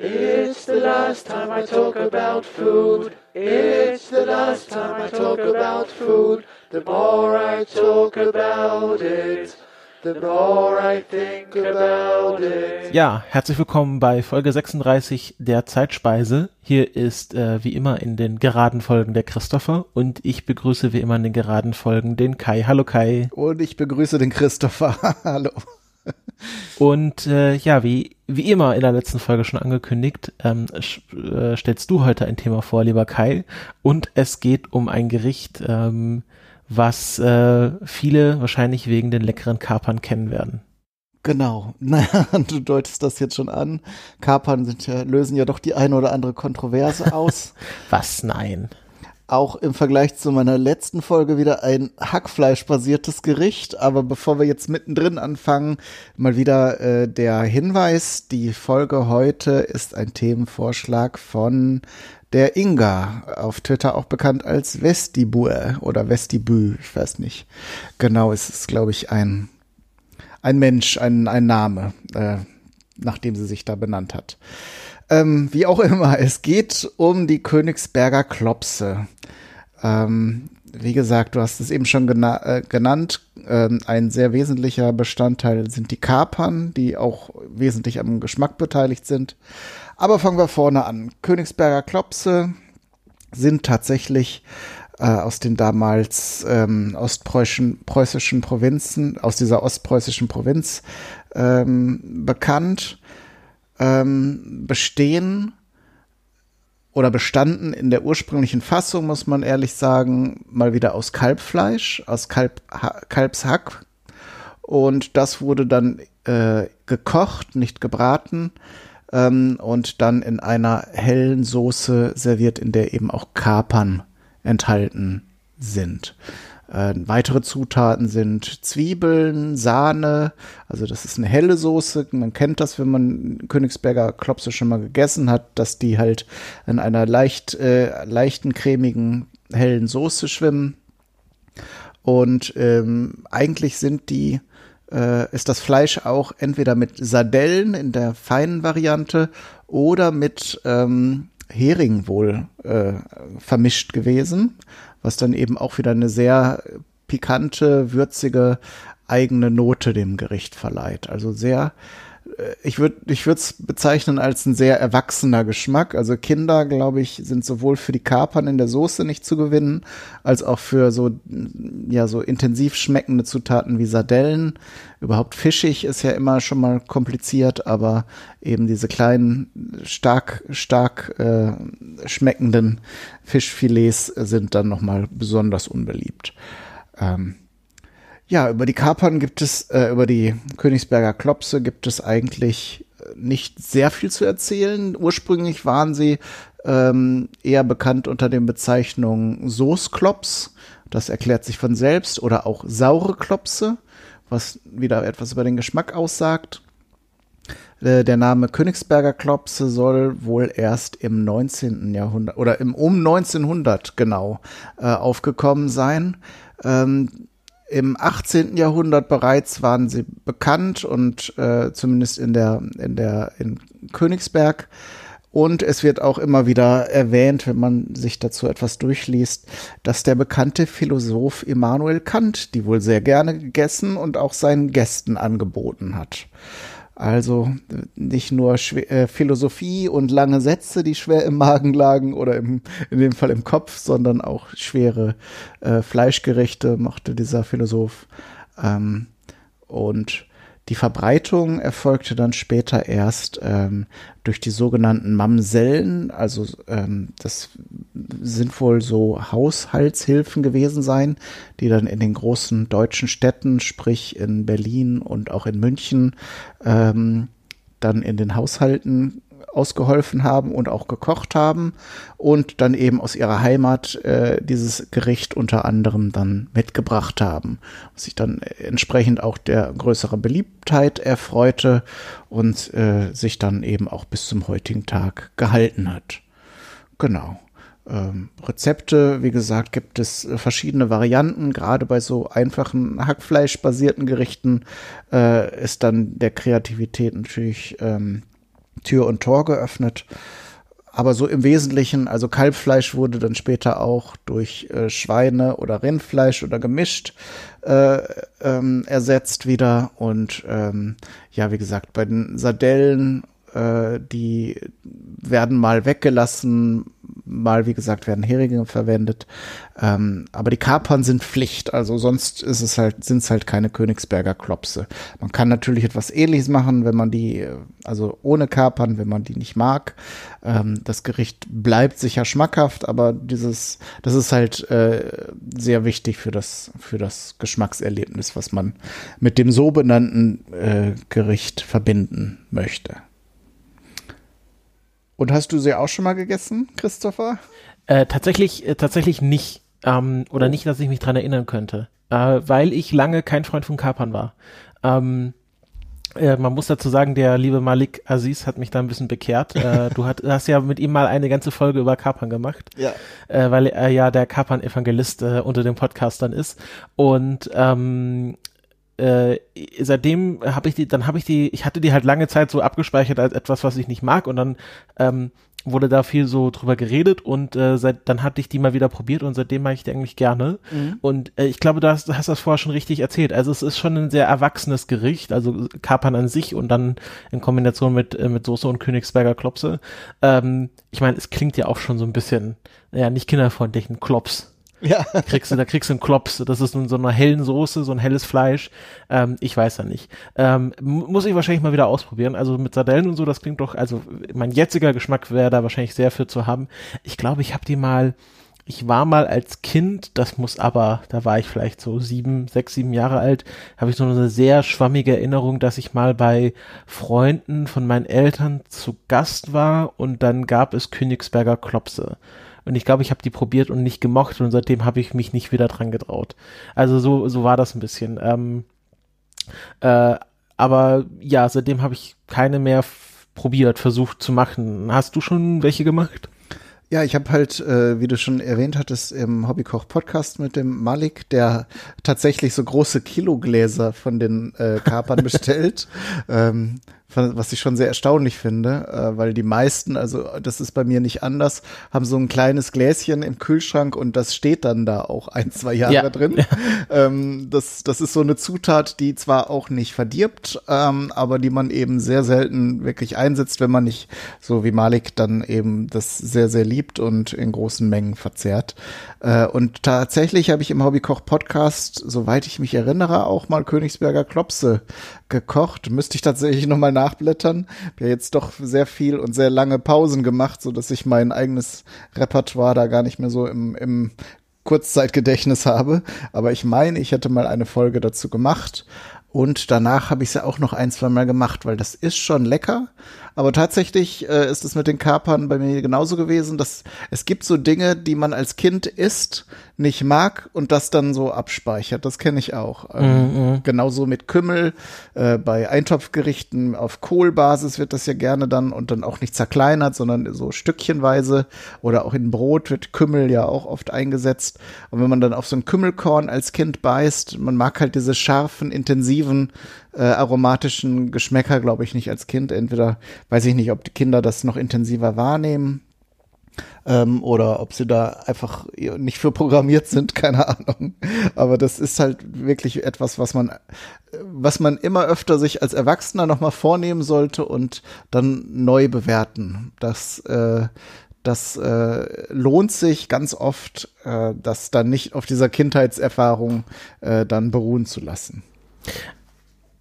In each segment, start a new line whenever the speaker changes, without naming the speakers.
It's the last time I talk about food. It's the last time I talk about food. The more I talk about it, the more I think about it.
Ja, herzlich willkommen bei Folge 36 der Zeitspeise. Hier ist äh, wie immer in den geraden Folgen der Christopher und ich begrüße wie immer in den geraden Folgen den Kai. Hallo Kai.
Und ich begrüße den Christopher. Hallo.
Und äh, ja, wie, wie immer in der letzten Folge schon angekündigt, ähm, äh, stellst du heute ein Thema vor, lieber Kai. Und es geht um ein Gericht, ähm, was äh, viele wahrscheinlich wegen den leckeren Kapern kennen werden.
Genau. Naja, du deutest das jetzt schon an. Kapern sind ja, lösen ja doch die eine oder andere Kontroverse aus.
was? Nein
auch im Vergleich zu meiner letzten Folge wieder ein Hackfleisch-basiertes Gericht. Aber bevor wir jetzt mittendrin anfangen, mal wieder äh, der Hinweis. Die Folge heute ist ein Themenvorschlag von der Inga, auf Twitter auch bekannt als Vestibue oder Vestibü, ich weiß nicht. Genau, es ist, glaube ich, ein, ein Mensch, ein, ein Name, äh, nachdem sie sich da benannt hat. Ähm, wie auch immer, es geht um die Königsberger Klopse. Ähm, wie gesagt, du hast es eben schon gena äh, genannt. Ähm, ein sehr wesentlicher Bestandteil sind die Kapern, die auch wesentlich am Geschmack beteiligt sind. Aber fangen wir vorne an. Königsberger Klopse sind tatsächlich äh, aus den damals ähm, ostpreußischen preußischen Provinzen, aus dieser ostpreußischen Provinz ähm, bekannt, ähm, bestehen oder bestanden in der ursprünglichen Fassung, muss man ehrlich sagen, mal wieder aus Kalbfleisch, aus Kalb, Kalbshack. Und das wurde dann äh, gekocht, nicht gebraten ähm, und dann in einer hellen Soße serviert, in der eben auch Kapern enthalten sind. Äh, weitere Zutaten sind Zwiebeln, Sahne, also das ist eine helle Soße. Man kennt das, wenn man Königsberger Klopse schon mal gegessen hat, dass die halt in einer leicht, äh, leichten, cremigen, hellen Soße schwimmen. Und ähm, eigentlich sind die, äh, ist das Fleisch auch entweder mit Sardellen in der feinen Variante oder mit ähm, Hering wohl äh, vermischt gewesen was dann eben auch wieder eine sehr pikante, würzige eigene Note dem Gericht verleiht. Also sehr, ich würde ich würde es bezeichnen als ein sehr erwachsener Geschmack. Also Kinder, glaube ich, sind sowohl für die Kapern in der Soße nicht zu gewinnen, als auch für so ja so intensiv schmeckende Zutaten wie Sardellen. Überhaupt fischig ist ja immer schon mal kompliziert, aber eben diese kleinen stark stark äh, schmeckenden Fischfilets sind dann noch mal besonders unbeliebt. Ähm, ja, über die Kapern gibt es, äh, über die Königsberger Klopse gibt es eigentlich äh, nicht sehr viel zu erzählen. Ursprünglich waren sie ähm, eher bekannt unter den Bezeichnungen Soßklops. Das erklärt sich von selbst. Oder auch saure Klopse, was wieder etwas über den Geschmack aussagt. Äh, der Name Königsberger Klopse soll wohl erst im 19. Jahrhundert oder im um 1900 genau äh, aufgekommen sein. Ähm, im 18. Jahrhundert bereits waren sie bekannt und äh, zumindest in der, in der, in Königsberg. Und es wird auch immer wieder erwähnt, wenn man sich dazu etwas durchliest, dass der bekannte Philosoph Immanuel Kant die wohl sehr gerne gegessen und auch seinen Gästen angeboten hat. Also nicht nur äh, Philosophie und lange Sätze, die schwer im Magen lagen oder im, in dem Fall im Kopf, sondern auch schwere äh, Fleischgerichte mochte dieser Philosoph. Ähm, und die Verbreitung erfolgte dann später erst ähm, durch die sogenannten Mamsellen, also ähm, das sind wohl so Haushaltshilfen gewesen sein, die dann in den großen deutschen Städten, sprich in Berlin und auch in München, ähm, dann in den Haushalten ausgeholfen haben und auch gekocht haben und dann eben aus ihrer Heimat äh, dieses Gericht unter anderem dann mitgebracht haben, was sich dann entsprechend auch der größeren Beliebtheit erfreute und äh, sich dann eben auch bis zum heutigen Tag gehalten hat. Genau. Ähm, Rezepte, wie gesagt, gibt es verschiedene Varianten. Gerade bei so einfachen Hackfleisch-basierten Gerichten äh, ist dann der Kreativität natürlich ähm, Tür und Tor geöffnet. Aber so im Wesentlichen, also Kalbfleisch wurde dann später auch durch äh, Schweine oder Rindfleisch oder gemischt äh, ähm, ersetzt wieder. Und ähm, ja, wie gesagt, bei den Sardellen äh, die werden mal weggelassen, mal, wie gesagt, werden Heringe verwendet. Ähm, aber die Kapern sind Pflicht, also sonst ist es halt, sind es halt keine Königsberger Klopse. Man kann natürlich etwas ähnliches machen, wenn man die, also ohne Kapern, wenn man die nicht mag. Ähm, das Gericht bleibt sicher schmackhaft, aber dieses, das ist halt äh, sehr wichtig für das, für das Geschmackserlebnis, was man mit dem so benannten äh, Gericht verbinden möchte. Und hast du sie auch schon mal gegessen, Christopher?
Äh, tatsächlich, äh, tatsächlich nicht. Ähm, oder oh. nicht, dass ich mich dran erinnern könnte. Äh, weil ich lange kein Freund von Kapern war. Ähm, äh, man muss dazu sagen, der liebe Malik Aziz hat mich da ein bisschen bekehrt. Äh, du hat, hast ja mit ihm mal eine ganze Folge über Kapern gemacht.
Ja.
Äh, weil er ja der Kapern-Evangelist unter den Podcastern ist. Und ähm, äh, seitdem habe ich die, dann habe ich die, ich hatte die halt lange Zeit so abgespeichert als etwas, was ich nicht mag und dann ähm, wurde da viel so drüber geredet und äh, seit dann hatte ich die mal wieder probiert und seitdem mag ich die eigentlich gerne. Mhm. Und äh, ich glaube, du hast, du hast das vorher schon richtig erzählt. Also es ist schon ein sehr erwachsenes Gericht, also Kapern an sich und dann in Kombination mit, äh, mit Soße und Königsberger Klopse. Ähm, ich meine, es klingt ja auch schon so ein bisschen, ja, nicht kinderfreundlich, ein Klops.
Ja.
Kriegst du, da kriegst du einen Klops. Das ist in so einer hellen Soße, so ein helles Fleisch. Ähm, ich weiß ja nicht. Ähm, muss ich wahrscheinlich mal wieder ausprobieren. Also mit Sardellen und so, das klingt doch, also mein jetziger Geschmack wäre da wahrscheinlich sehr für zu haben. Ich glaube, ich habe die mal, ich war mal als Kind, das muss aber, da war ich vielleicht so sieben, sechs, sieben Jahre alt, habe ich so eine sehr schwammige Erinnerung, dass ich mal bei Freunden von meinen Eltern zu Gast war und dann gab es Königsberger Klopse. Und ich glaube, ich habe die probiert und nicht gemocht und seitdem habe ich mich nicht wieder dran getraut. Also so, so war das ein bisschen. Ähm, äh, aber ja, seitdem habe ich keine mehr probiert, versucht zu machen. Hast du schon welche gemacht?
Ja, ich habe halt, äh, wie du schon erwähnt hattest, im Hobbykoch-Podcast mit dem Malik, der tatsächlich so große Kilogläser von den äh, Kapern bestellt. ähm, was ich schon sehr erstaunlich finde, äh, weil die meisten, also das ist bei mir nicht anders, haben so ein kleines Gläschen im Kühlschrank und das steht dann da auch ein, zwei Jahre ja. drin. Ähm, das, das ist so eine Zutat, die zwar auch nicht verdirbt, ähm, aber die man eben sehr selten wirklich einsetzt, wenn man nicht so wie Malik dann eben das sehr, sehr liebt und in großen Mengen verzehrt. Äh, und tatsächlich habe ich im Hobbykoch-Podcast, soweit ich mich erinnere, auch mal Königsberger Klopse gekocht. Müsste ich tatsächlich nochmal nachblättern. Hab ja jetzt doch sehr viel und sehr lange Pausen gemacht, so dass ich mein eigenes Repertoire da gar nicht mehr so im, im Kurzzeitgedächtnis habe. Aber ich meine, ich hätte mal eine Folge dazu gemacht. Und danach habe ich es ja auch noch ein, zwei Mal gemacht, weil das ist schon lecker. Aber tatsächlich äh, ist es mit den Kapern bei mir genauso gewesen, dass es gibt so Dinge, die man als Kind isst, nicht mag und das dann so abspeichert. Das kenne ich auch. Ähm, mhm, mhm. Genauso mit Kümmel. Äh, bei Eintopfgerichten auf Kohlbasis wird das ja gerne dann und dann auch nicht zerkleinert, sondern so stückchenweise. Oder auch in Brot wird Kümmel ja auch oft eingesetzt. Und wenn man dann auf so ein Kümmelkorn als Kind beißt, man mag halt diese scharfen, intensiven äh, aromatischen Geschmäcker, glaube ich, nicht als Kind. Entweder weiß ich nicht, ob die Kinder das noch intensiver wahrnehmen ähm, oder ob sie da einfach nicht für programmiert sind, keine Ahnung. Aber das ist halt wirklich etwas, was man, was man immer öfter sich als Erwachsener nochmal vornehmen sollte und dann neu bewerten. Das, äh, das äh, lohnt sich ganz oft, äh, das dann nicht auf dieser Kindheitserfahrung äh, dann beruhen zu lassen.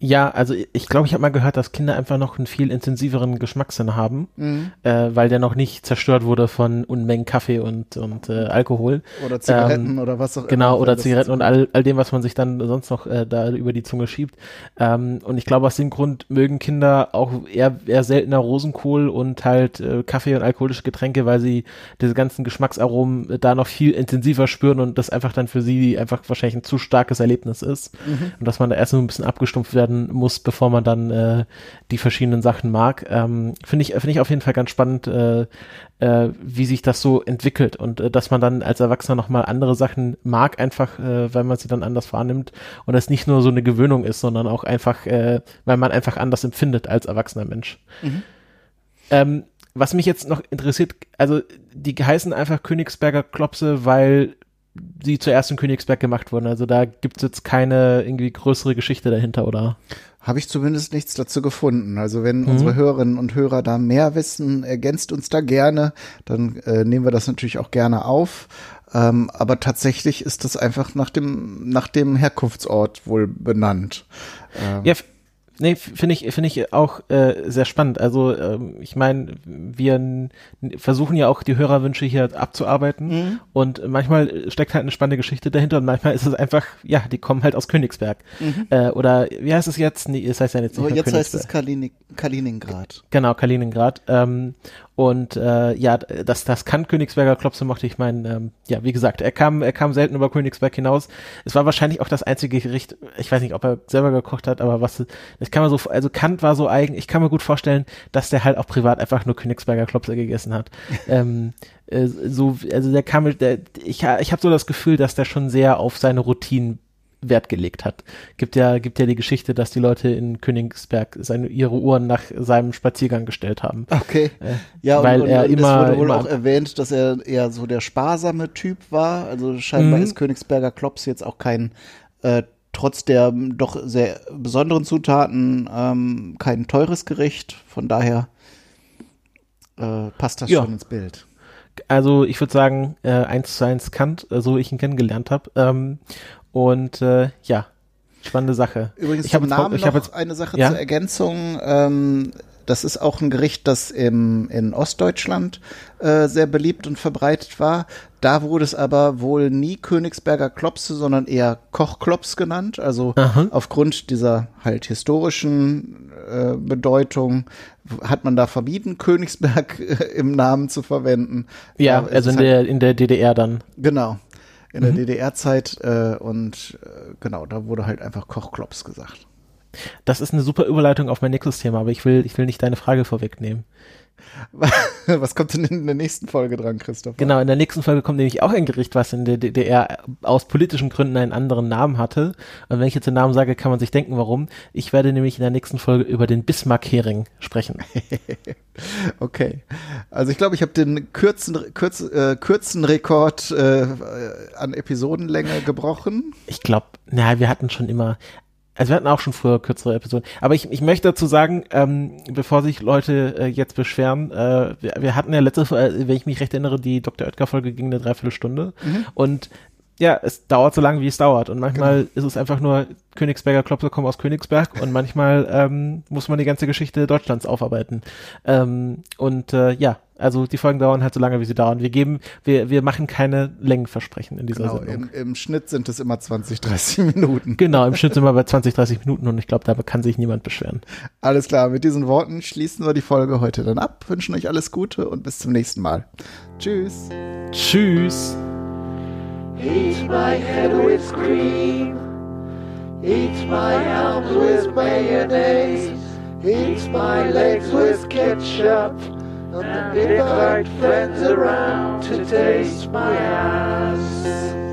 Ja, also ich glaube, ich habe mal gehört, dass Kinder einfach noch einen viel intensiveren Geschmackssinn haben, mhm. äh, weil der noch nicht zerstört wurde von Unmengen Kaffee und, und äh, Alkohol.
Oder Zigaretten ähm, oder was auch
genau, immer. Genau, oder Zigaretten und all, all dem, was man sich dann sonst noch äh, da über die Zunge schiebt. Ähm, und ich glaube, aus dem Grund mögen Kinder auch eher, eher seltener Rosenkohl und halt äh, Kaffee und alkoholische Getränke, weil sie diese ganzen Geschmacksaromen da noch viel intensiver spüren und das einfach dann für sie einfach wahrscheinlich ein zu starkes Erlebnis ist. Mhm. Und dass man da erst so ein bisschen abgestumpft werden werden muss, bevor man dann äh, die verschiedenen Sachen mag. Ähm, Finde ich, finde ich auf jeden Fall ganz spannend, äh, äh, wie sich das so entwickelt und äh, dass man dann als Erwachsener nochmal andere Sachen mag, einfach äh, weil man sie dann anders wahrnimmt und es nicht nur so eine Gewöhnung ist, sondern auch einfach, äh, weil man einfach anders empfindet als erwachsener Mensch. Mhm. Ähm, was mich jetzt noch interessiert, also die heißen einfach Königsberger Klopse, weil sie zuerst in Königsberg gemacht wurden. Also da gibt's jetzt keine irgendwie größere Geschichte dahinter, oder?
Habe ich zumindest nichts dazu gefunden. Also wenn mhm. unsere Hörerinnen und Hörer da mehr wissen, ergänzt uns da gerne, dann äh, nehmen wir das natürlich auch gerne auf. Ähm, aber tatsächlich ist das einfach nach dem, nach dem Herkunftsort wohl benannt.
Ähm. Ja, Nee, finde ich, finde ich auch äh, sehr spannend. Also ähm, ich meine, wir versuchen ja auch die Hörerwünsche hier abzuarbeiten mhm. und manchmal steckt halt eine spannende Geschichte dahinter und manchmal ist es einfach, ja, die kommen halt aus Königsberg. Mhm. Äh, oder wie heißt es jetzt? Nee, es heißt ja jetzt
nicht oh, jetzt heißt es Kalini Kaliningrad.
Genau, Kaliningrad. Ähm, und äh, ja, das, das kann Königsberger Klopse mochte ich meinen, ähm, ja, wie gesagt, er kam, er kam selten über Königsberg hinaus. Es war wahrscheinlich auch das einzige Gericht, ich weiß nicht, ob er selber gekocht hat, aber was, ich kann mir so, also Kant war so eigen, ich kann mir gut vorstellen, dass der halt auch privat einfach nur Königsberger Klopse gegessen hat. ähm, äh, so, also der kam, der, ich, ich habe so das Gefühl, dass der schon sehr auf seine Routinen Wert gelegt hat. Gibt ja, gibt ja die Geschichte, dass die Leute in Königsberg seine, ihre Uhren nach seinem Spaziergang gestellt haben.
Okay. Äh, ja, weil und, und, er und immer, es wurde wohl auch erwähnt, dass er eher so der sparsame Typ war. Also scheinbar mhm. ist Königsberger Klops jetzt auch kein äh, trotz der doch sehr besonderen Zutaten ähm, kein teures Gericht. Von daher äh, passt das ja. schon ins Bild.
Also ich würde sagen, äh, eins zu eins Kant, äh, so ich ihn kennengelernt habe. Ähm, und äh, ja, spannende Sache.
Übrigens ich habe Namen ich noch jetzt, eine Sache ja? zur Ergänzung. Ähm, das ist auch ein Gericht, das im, in Ostdeutschland äh, sehr beliebt und verbreitet war. Da wurde es aber wohl nie Königsberger Klopse, sondern eher Kochklops genannt. Also Aha. aufgrund dieser halt historischen äh, Bedeutung hat man da verbieten, Königsberg äh, im Namen zu verwenden.
Ja, ja also in halt, der, in der DDR dann.
Genau in der mhm. DDR-Zeit äh, und äh, genau, da wurde halt einfach Kochklops gesagt.
Das ist eine super Überleitung auf mein nächstes Thema, aber ich will, ich will nicht deine Frage vorwegnehmen.
Was kommt denn in der nächsten Folge dran, Christoph?
Genau, in der nächsten Folge kommt nämlich auch ein Gericht, was in der DDR aus politischen Gründen einen anderen Namen hatte. Und wenn ich jetzt den Namen sage, kann man sich denken, warum. Ich werde nämlich in der nächsten Folge über den Bismarck-Hering sprechen.
okay. Also ich glaube, ich habe den kürzen, kürz, äh, kürzen Rekord äh, an Episodenlänge gebrochen.
Ich glaube, na, wir hatten schon immer, also wir hatten auch schon früher kürzere Episoden. Aber ich, ich möchte dazu sagen, ähm, bevor sich Leute äh, jetzt beschweren, äh, wir, wir hatten ja letzte, äh, wenn ich mich recht erinnere, die Dr. Oetker-Folge ging eine Dreiviertelstunde. Mhm. Und ja, es dauert so lange, wie es dauert. Und manchmal genau. ist es einfach nur Königsberger Klopse kommen aus Königsberg und manchmal ähm, muss man die ganze Geschichte Deutschlands aufarbeiten. Ähm, und äh, ja, also die Folgen dauern halt so lange, wie sie dauern. Wir geben, wir, wir machen keine Längenversprechen in dieser
genau,
Sendung.
Im, Im Schnitt sind es immer 20, 30 Minuten.
Genau, im Schnitt sind wir bei 20, 30 Minuten und ich glaube, da kann sich niemand beschweren.
Alles klar, mit diesen Worten schließen wir die Folge heute dann ab, wünschen euch alles Gute und bis zum nächsten Mal. Tschüss.
Tschüss.
Eat my head with cream. Eat my arms with mayonnaise. Eat my legs with ketchup. And invite friends around to taste my ass.